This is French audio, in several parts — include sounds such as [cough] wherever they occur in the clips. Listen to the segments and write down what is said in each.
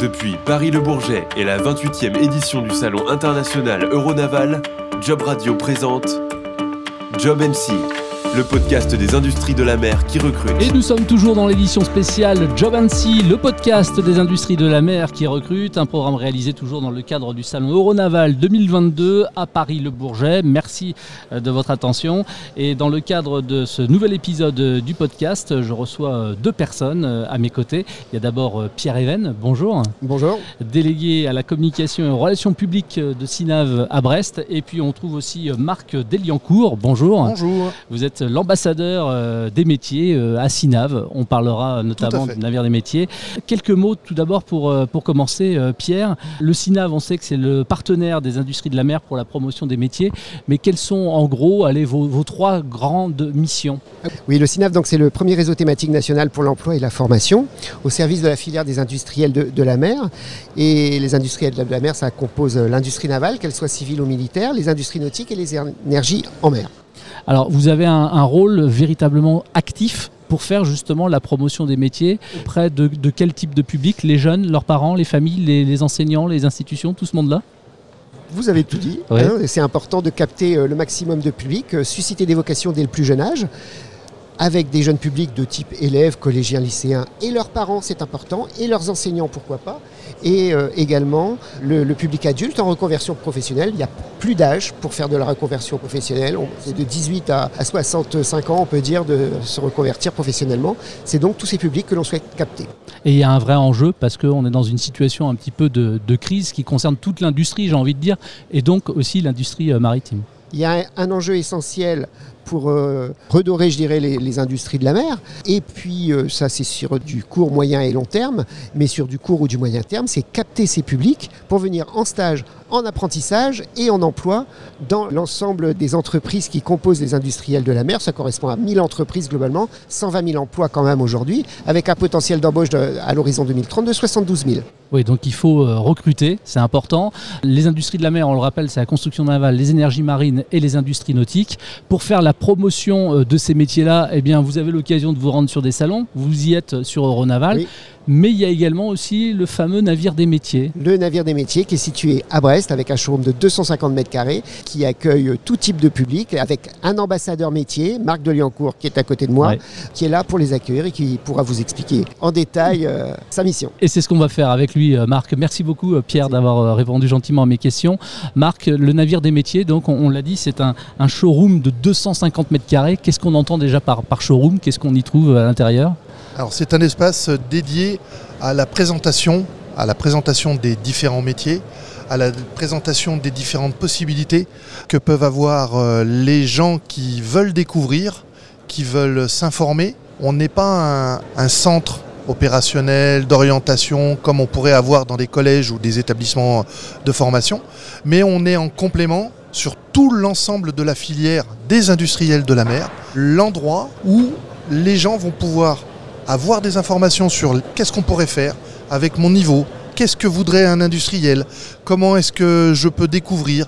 Depuis Paris-Le Bourget et la 28e édition du Salon international Euronaval, Job Radio présente Job MC, le podcast des industries de la mer qui recrute. Et nous sommes toujours dans l'édition spéciale Job Sea, le podcast des industries de la mer qui recrute, un programme réalisé toujours dans le cadre du salon Euronaval 2022 à Paris-le Bourget. Merci euh, de votre attention. Et dans le cadre de ce nouvel épisode euh, du podcast, je reçois euh, deux personnes à mes côtés. Il y a d'abord Pierre Even, bonjour. Bonjour. Délégué à la communication et aux relations publiques de SINAV à Brest. Et puis on trouve aussi Marc Deliancourt, bonjour. Bonjour. Vous êtes l'ambassadeur euh, des métiers euh, à Sinav. On parlera notamment du navire des métiers. Quelques mots tout d'abord pour, euh, pour commencer, Pierre. Le Sinav, on sait que c'est le partenaire des industries de la mer pour la promotion des métiers. Mais quelles sont en gros allez, vos, trois grandes missions? Oui, le Sinav, c'est le premier réseau thématique national pour l'emploi et la formation au service de la filière des industriels de, de la mer. Et les industriels de la mer, ça compose l'industrie navale, qu'elle soit civile ou militaire, les industries nautiques et les énergies en mer. Alors vous avez un, rôle véritablement actif pour faire justement la promotion des métiers auprès de, quel type de public? Les jeunes, leurs parents, les familles, les, enseignants, les institutions, tout ce monde-là? Vous avez tout dit. Hein, c'est important de capter euh, le maximum de public, euh, susciter des vocations dès le plus jeune âge avec des jeunes publics de type élèves, collégiens, lycéens et leurs parents, c'est important, et leurs enseignants, pourquoi pas, et euh, également le, public adulte en reconversion professionnelle. Il n'y a plus d'âge pour faire de la reconversion professionnelle. C'est de 18 à, 65 ans, on peut dire, de se reconvertir professionnellement. C'est donc tous ces publics que l'on souhaite capter. Et il y a un vrai enjeu parce qu'on est dans une situation un petit peu de, de crise qui concerne toute l'industrie, j'ai envie de dire, et donc aussi l'industrie euh, maritime. Il y a un enjeu essentiel pour euh, redorer, je dirais, les, industries de la mer. Et puis, euh, ça, c'est sur du court, moyen et long terme. Mais sur du court ou du moyen terme, c'est capter ces publics pour venir en stage, en apprentissage et en emploi dans l'ensemble des entreprises qui composent les industriels de la mer. Ça correspond à 1000 entreprises globalement, 120 000 emplois quand même aujourd'hui, avec un potentiel d'embauche à l'horizon 2030 de 72 000. Oui, donc il faut euh, recruter, c'est important. Les industries de la mer, on le rappelle, c'est la construction navale, les énergies marines et les industries nautiques. Pour faire la promotion euh, de ces métiers-là, eh bien, vous avez l'occasion de vous rendre sur des salons. Vous y êtes sur Euronaval. Mais il y a également aussi le fameux navire des métiers. Le navire des métiers qui est situé à Brest avec un showroom de 250 mètres carrés qui accueille tout type de public avec un ambassadeur métier, Marc Deliancourt, qui est à côté de moi, qui est là pour les accueillir et qui pourra vous expliquer en détail euh, sa mission. Et c'est ce qu'on va faire avec lui, euh, Marc. Merci beaucoup, euh, Pierre, d'avoir répondu gentiment à mes questions. Marc, le navire des métiers, donc on, l'a dit, c'est un, showroom de 250 mètres carrés. Qu'est-ce qu'on entend déjà par, par showroom? Qu'est-ce qu'on y trouve à l'intérieur? C'est un espace dédié à la présentation, à la présentation des différents métiers, à la présentation des différentes possibilités que peuvent avoir euh, les gens qui veulent découvrir, qui veulent s'informer. On n'est pas un, centre opérationnel d'orientation comme on pourrait avoir dans des collèges ou des établissements de formation, mais on est en complément sur tout l'ensemble de la filière des industriels de la mer, l'endroit où les gens vont pouvoir avoir des informations sur qu'est-ce qu'on pourrait faire avec mon niveau, qu'est-ce que voudrait un industriel, comment est-ce que je peux découvrir,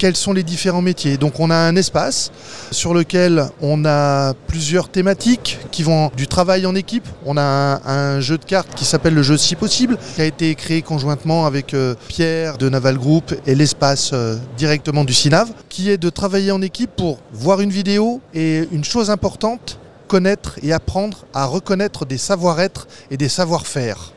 quels sont les différents métiers. Donc on a un espace sur lequel on a plusieurs thématiques qui vont du travail en équipe. On a un, jeu de cartes qui s'appelle le jeu si possible, qui a été créé conjointement avec euh, Pierre de Naval Group et l'espace euh, directement du SINAV, qui est de travailler en équipe pour voir une vidéo et une chose importante, connaître et apprendre à reconnaître des savoir-être et des savoir-faire.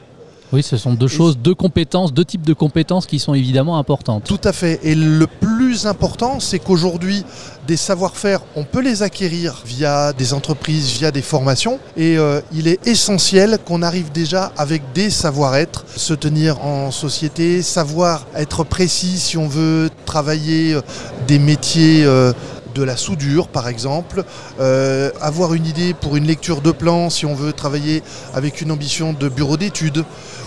Oui, ce sont deux choses, deux compétences, deux types de compétences qui sont évidemment importantes. Tout à fait. Et le plus important, c'est qu'aujourd'hui, des savoir-faire, on peut les acquérir via des entreprises, via des formations. Et euh, il est essentiel qu'on arrive déjà avec des savoir-être, se tenir en société, savoir être précis si on veut travailler euh, des métiers euh, de la soudure par exemple, euh, avoir une idée pour une lecture de plan si on veut travailler avec une ambition de bureau d'études,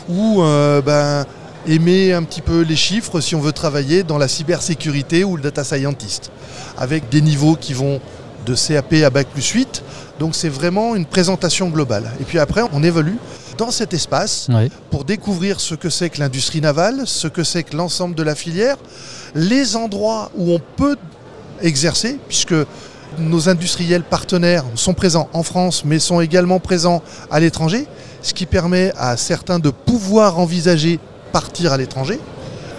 ou euh, ben, aimer un petit peu les chiffres si on veut travailler dans la cybersécurité ou le data scientist, avec des niveaux qui vont de CAP à Bac plus 8. Donc c'est vraiment une présentation globale. Et puis après, on évolue dans cet espace pour découvrir ce que c'est que l'industrie navale, ce que c'est que l'ensemble de la filière, les endroits où on peut exercer, puisque nos industriels partenaires sont présents en France, mais sont également présents à l'étranger. ce qui permet à certains de pouvoir envisager partir à l'étranger.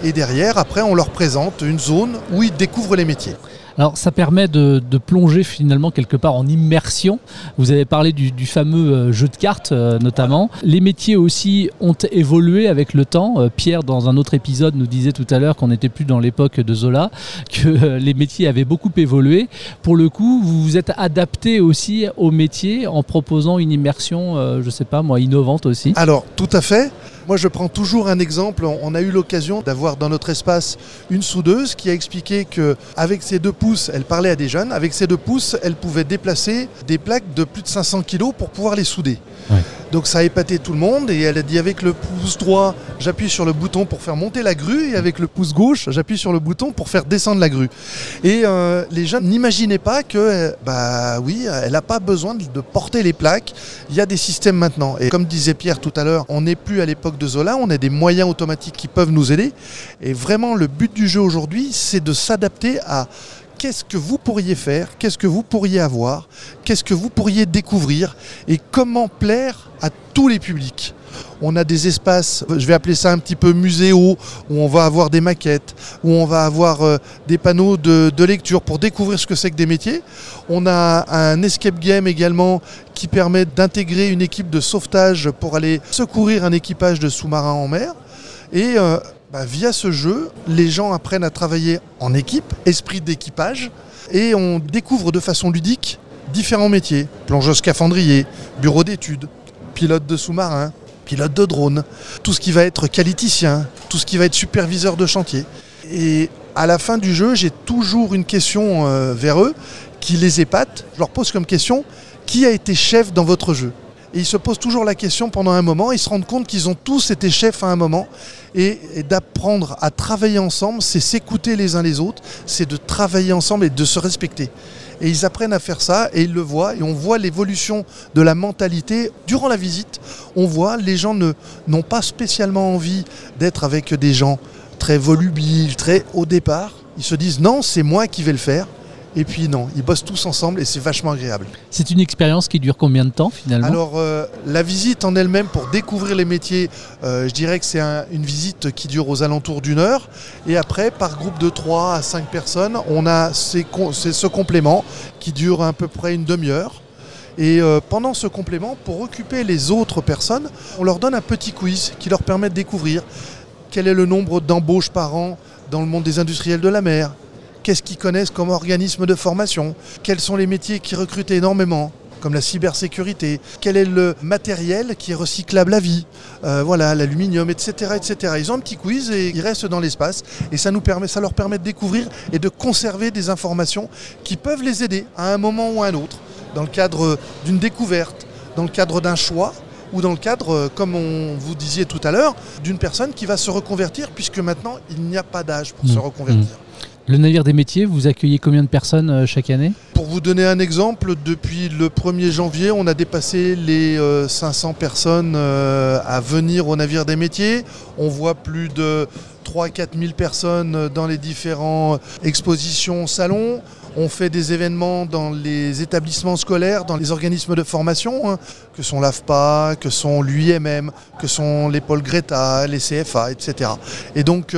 Et derrière, après, on leur présente une zone où ils découvrent les métiers. Alors ça permet de, plonger finalement quelque part en immersion. Vous avez parlé du, fameux euh, jeu de cartes euh, notamment. Les métiers aussi ont évolué avec le temps. Euh, Pierre, dans un autre épisode, nous disait tout à l'heure qu'on n'était plus dans l'époque de Zola, [laughs] que les métiers avaient beaucoup évolué. Pour le coup, vous vous êtes adapté aussi aux métiers en proposant une immersion, je ne sais pas moi, innovante aussi. Alors tout à fait. Moi, je prends toujours un exemple. On a eu l'occasion d'avoir dans notre espace une soudeuse qui a expliqué qu'avec ses deux pouces, elle parlait à des jeunes. Avec ses deux pouces, elle pouvait déplacer des plaques de plus de 500 kg pour pouvoir les souder. Donc ça a épaté tout le monde et elle a dit avec le pouce droit, j'appuie sur le bouton pour faire monter la grue et avec le pouce gauche, j'appuie sur le bouton pour faire descendre la grue. Et euh, les jeunes n'imaginaient pas que, bah oui, elle n'a pas besoin de porter les plaques. Il y a des systèmes maintenant. Et comme disait Pierre tout à l'heure, on n'est plus à l'époque de Zola, on a des moyens automatiques qui peuvent nous aider. Et vraiment, le but du jeu aujourd'hui, c'est de s'adapter à qu'est-ce que vous pourriez faire, qu'est-ce que vous pourriez avoir, qu'est-ce que vous pourriez découvrir et comment plaire à tous les publics. On a des espaces, je vais appeler ça un petit peu muséo, où on va avoir des maquettes, où on va avoir euh, des panneaux de, lecture pour découvrir ce que c'est que des métiers. On a un escape game également qui permet d'intégrer une équipe de sauvetage pour aller secourir un équipage de sous-marins en mer. Euh, bah, via ce jeu, les gens apprennent à travailler en équipe, esprit d'équipage, et on découvre de façon ludique différents métiers. Plongeur scaphandrier, bureau d'études, pilote de sous-marin, pilote de drone, tout ce qui va être qualiticien, tout ce qui va être superviseur de chantier. Et à la fin du jeu, j'ai toujours une question euh, vers eux qui les épate. Je leur pose comme question, qui a été chef dans votre jeu? Et ils se posent toujours la question pendant un moment, ils se rendent compte qu'ils ont tous été chefs à un moment. Et, d'apprendre à travailler ensemble, c'est s'écouter les uns les autres, c'est de travailler ensemble et de se respecter. Et ils apprennent à faire ça et ils le voient et on voit l'évolution de la mentalité. Durant la visite, on voit les gens n'ont pas spécialement envie d'être avec des gens très volubiles, très au départ. Ils se disent non, c'est moi qui vais le faire. Et puis non, ils bossent tous ensemble et c'est vachement agréable. C'est une expérience qui dure combien de temps finalement Alors euh, la visite en elle-même pour découvrir les métiers, euh, je dirais que c'est une visite qui dure aux alentours d'une heure. Et après, par groupe de 3 à 5 personnes, on a ce complément qui dure à peu près une demi-heure. Et euh, pendant ce complément, pour occuper les autres personnes, on leur donne un petit quiz qui leur permet de découvrir quel est le nombre d'embauches par an dans le monde des industriels de la mer, qu'est-ce qu'ils connaissent comme organisme de formation, quels sont les métiers qui recrutent énormément, comme la cybersécurité, quel est le matériel qui est recyclable à vie, euh, voilà, l'aluminium, etc., etc. Ils ont un petit quiz et ils restent dans l'espace et ça, nous permet, ça leur permet de découvrir et de conserver des informations qui peuvent les aider à un moment ou à un autre, dans le cadre d'une découverte, dans le cadre d'un choix ou dans le cadre, comme on vous disiez tout à l'heure, d'une personne qui va se reconvertir, puisque maintenant, il n'y a pas d'âge pour se mmh. reconvertir. Mmh. Le navire des métiers, vous accueillez combien de personnes euh, chaque année? Pour vous donner un exemple, depuis le 1er janvier, on a dépassé les 500 euh, personnes euh, à venir au navire des métiers. On voit plus de 3-4 000 personnes dans les différentes expositions, salons. On fait des événements dans les établissements scolaires, dans les organismes de formation, hein, que sont l'AFPA, que sont l'UIMM, que sont les Paul Greta, les CFA, etc. Et donc,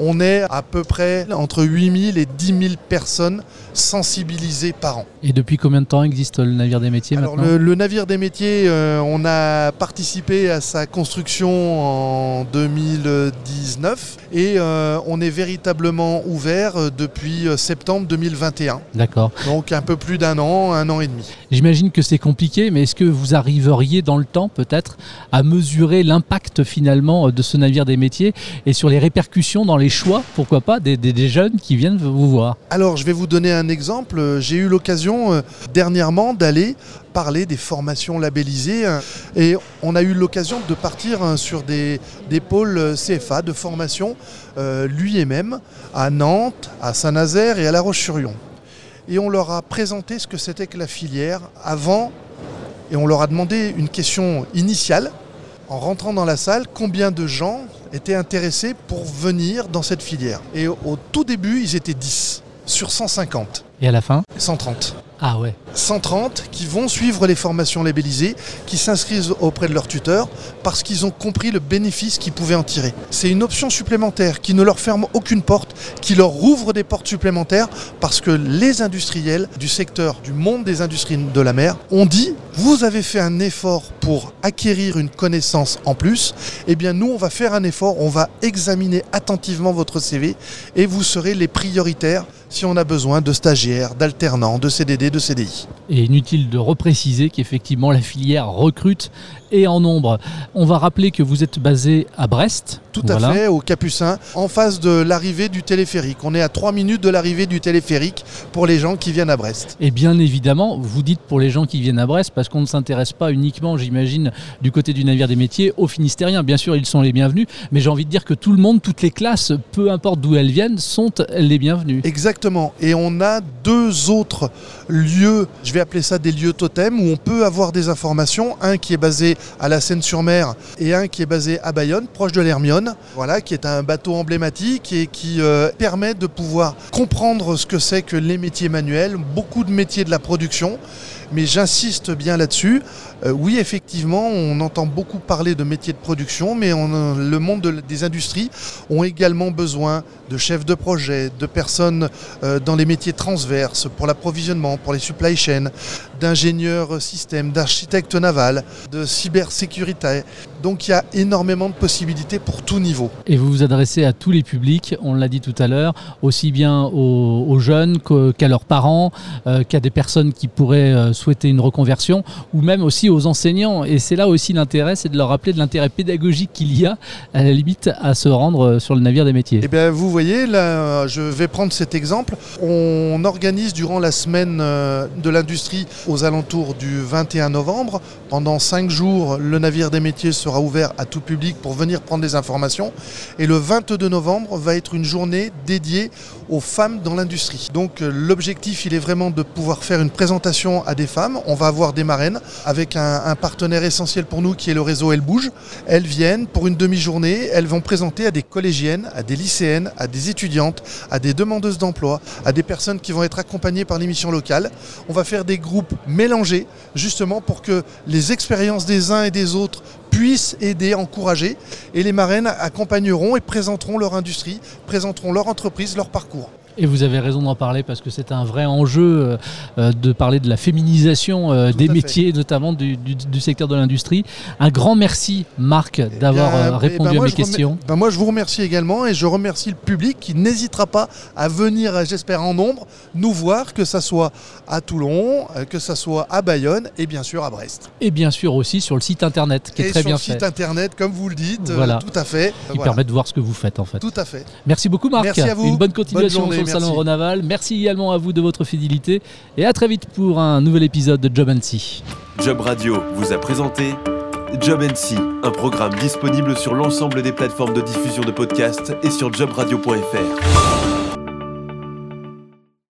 on est à peu près entre 8000 et 10 000 personnes sensibilisées par an. Et depuis combien de temps existe le navire des métiers Alors le, navire des métiers, euh, on a participé à sa construction en 2019 et euh, on est véritablement ouvert euh, depuis septembre 2021. D'accord. Donc un peu plus d'un an, un an et demi. J'imagine que c'est compliqué, mais est-ce que vous arriveriez dans le temps peut-être à mesurer l'impact finalement de ce navire des métiers et sur les répercussions dans les choix, pourquoi pas, des, jeunes qui viennent vous voir Alors, je vais vous donner un exemple. J'ai eu l'occasion euh, dernièrement d'aller parler des formations labellisées hein, et on a eu l'occasion de partir hein, sur des, pôles euh, CFA de formation, euh, lui et même, à Nantes, à Saint-Nazaire et à La Roche-sur-Yon. Et on leur a présenté ce que c'était que la filière avant et on leur a demandé une question initiale en rentrant dans la salle, combien de gens étaient intéressés pour venir dans cette filière. Et au tout début, ils étaient 10 sur 150. Et à la fin 130. Ah ouais. 130 qui vont suivre les formations labellisées, qui s'inscrivent auprès de leur tuteur parce qu'ils ont compris le bénéfice qu'ils pouvaient en tirer. C'est une option supplémentaire qui ne leur ferme aucune porte, qui leur ouvre des portes supplémentaires parce que les industriels du secteur, du monde des industries de la mer, ont dit vous avez fait un effort pour acquérir une connaissance en plus, eh bien nous on va faire un effort, on va examiner attentivement votre CV et vous serez les prioritaires si on a besoin de stagiaires, d'alternants, de CDD, de CDI. Et inutile de repréciser qu'effectivement la filière recrute et en nombre. On va rappeler que vous êtes basé à Brest. Tout à fait, au Capucin, en face de l'arrivée du téléphérique. On est à 3 minutes de l'arrivée du téléphérique pour les gens qui viennent à Brest. Et bien évidemment, vous dites pour les gens qui viennent à Brest, parce qu'on ne s'intéresse pas uniquement, j'imagine, du côté du navire des métiers, aux Finistériens. Bien sûr, ils sont les bienvenus, mais j'ai envie de dire que tout le monde, toutes les classes, peu importe d'où elles viennent, sont les bienvenus. Exactement. Et on a deux autres lieux, je vais appeler ça des lieux totems, où on peut avoir des informations. Un qui est basé à la Seine-sur-Mer et un qui est basé à Bayonne, proche de l'Hermione, voilà, qui est un bateau emblématique et qui euh, permet de pouvoir comprendre ce que c'est que les métiers manuels, beaucoup de métiers de la production mais j'insiste bien là-dessus. Euh, oui, effectivement, on entend beaucoup parler de métiers de production, mais le monde des industries ont également besoin de chefs de projet, de personnes euh, dans les métiers transverses pour l'approvisionnement, pour les supply chains, d'ingénieurs système, d'architectes navals, de cybersécurité. Donc il y a énormément de possibilités pour tout niveau. Et vous vous adressez à tous les publics, on l'a dit tout à l'heure, aussi bien aux, jeunes qu'à leurs parents, euh, qu'à des personnes qui pourraient souhaiter une reconversion, ou même aussi aux enseignants. Et c'est là aussi l'intérêt, c'est de leur rappeler de l'intérêt pédagogique qu'il y a, à la limite, à se rendre sur le navire des métiers. Eh bien, vous voyez, là, je vais prendre cet exemple. On organise durant la semaine euh, de l'industrie aux alentours du 21 novembre. Pendant cinq jours, le navire des métiers sera ouvert à tout public pour venir prendre des informations. Et le 22 novembre va être une journée dédiée aux femmes dans l'industrie. Donc euh, l'objectif, il est vraiment de pouvoir faire une présentation à des femmes. On va avoir des marraines avec un, partenaire essentiel pour nous qui est le réseau Elle Bouge. Elles viennent pour une demi-journée, elles vont présenter à des collégiennes, à des lycéennes, à des étudiantes, à des demandeuses d'emploi, à des personnes qui vont être accompagnées par l'émission locale. On va faire des groupes mélangés justement pour que les expériences des uns et des autres puissent aider, encourager. Et les marraines accompagneront et présenteront leur industrie, présenteront leur entreprise, leur parcours. Et vous avez raison d'en parler parce que c'est un vrai enjeu euh, euh, de parler de la féminisation euh, des métiers, notamment du, secteur de l'industrie. Un grand merci, Marc, d'avoir eh répondu ben, à mes questions. Ben, moi, je vous remercie également et je remercie le public qui n'hésitera pas à venir, j'espère en nombre, nous voir, que ce soit à Toulon, que ce soit à Bayonne et bien sûr à Brest. Et bien sûr aussi sur le site internet qui est très bien fait. Sur le site internet, comme vous le dites, tout à fait. Qui permet de voir ce que vous faites en fait. Tout à fait. Merci beaucoup, Marc. Merci à vous. Une bonne continuation sur le Salon Renaval. Merci également à vous de votre fidélité et à très vite pour un nouvel épisode de Job See. Job Radio vous a présenté Job See, un programme disponible sur l'ensemble des plateformes de diffusion de podcasts et sur jobradio.fr.